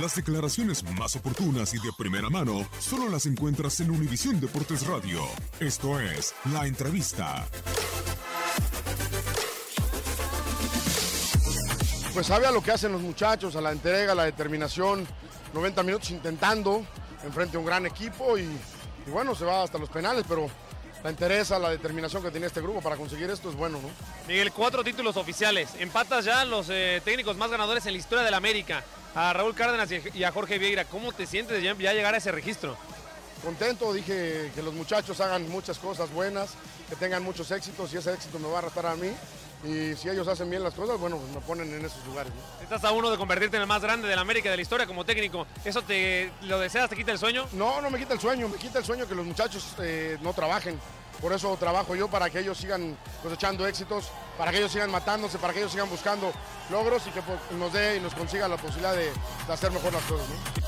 Las declaraciones más oportunas y de primera mano solo las encuentras en Univisión Deportes Radio. Esto es La Entrevista. Pues sabe a lo que hacen los muchachos, a la entrega, a la determinación. 90 minutos intentando enfrente a un gran equipo y, y bueno, se va hasta los penales, pero la interesa, la determinación que tiene este grupo para conseguir esto es bueno, ¿no? Miguel, cuatro títulos oficiales. Empatas ya los eh, técnicos más ganadores en la historia del América. A Raúl Cárdenas y a Jorge Vieira. ¿Cómo te sientes de ya, ya llegar a ese registro? Contento, dije que los muchachos hagan muchas cosas buenas, que tengan muchos éxitos y ese éxito me va a arrastrar a mí. Y si ellos hacen bien las cosas, bueno, pues me ponen en esos lugares. ¿no? Estás a uno de convertirte en el más grande de la América de la historia como técnico. ¿Eso te lo deseas, te quita el sueño? No, no me quita el sueño, me quita el sueño que los muchachos eh, no trabajen. Por eso trabajo yo para que ellos sigan cosechando éxitos, para que ellos sigan matándose, para que ellos sigan buscando logros y que pues, nos dé y nos consiga la posibilidad de, de hacer mejor las cosas. ¿no?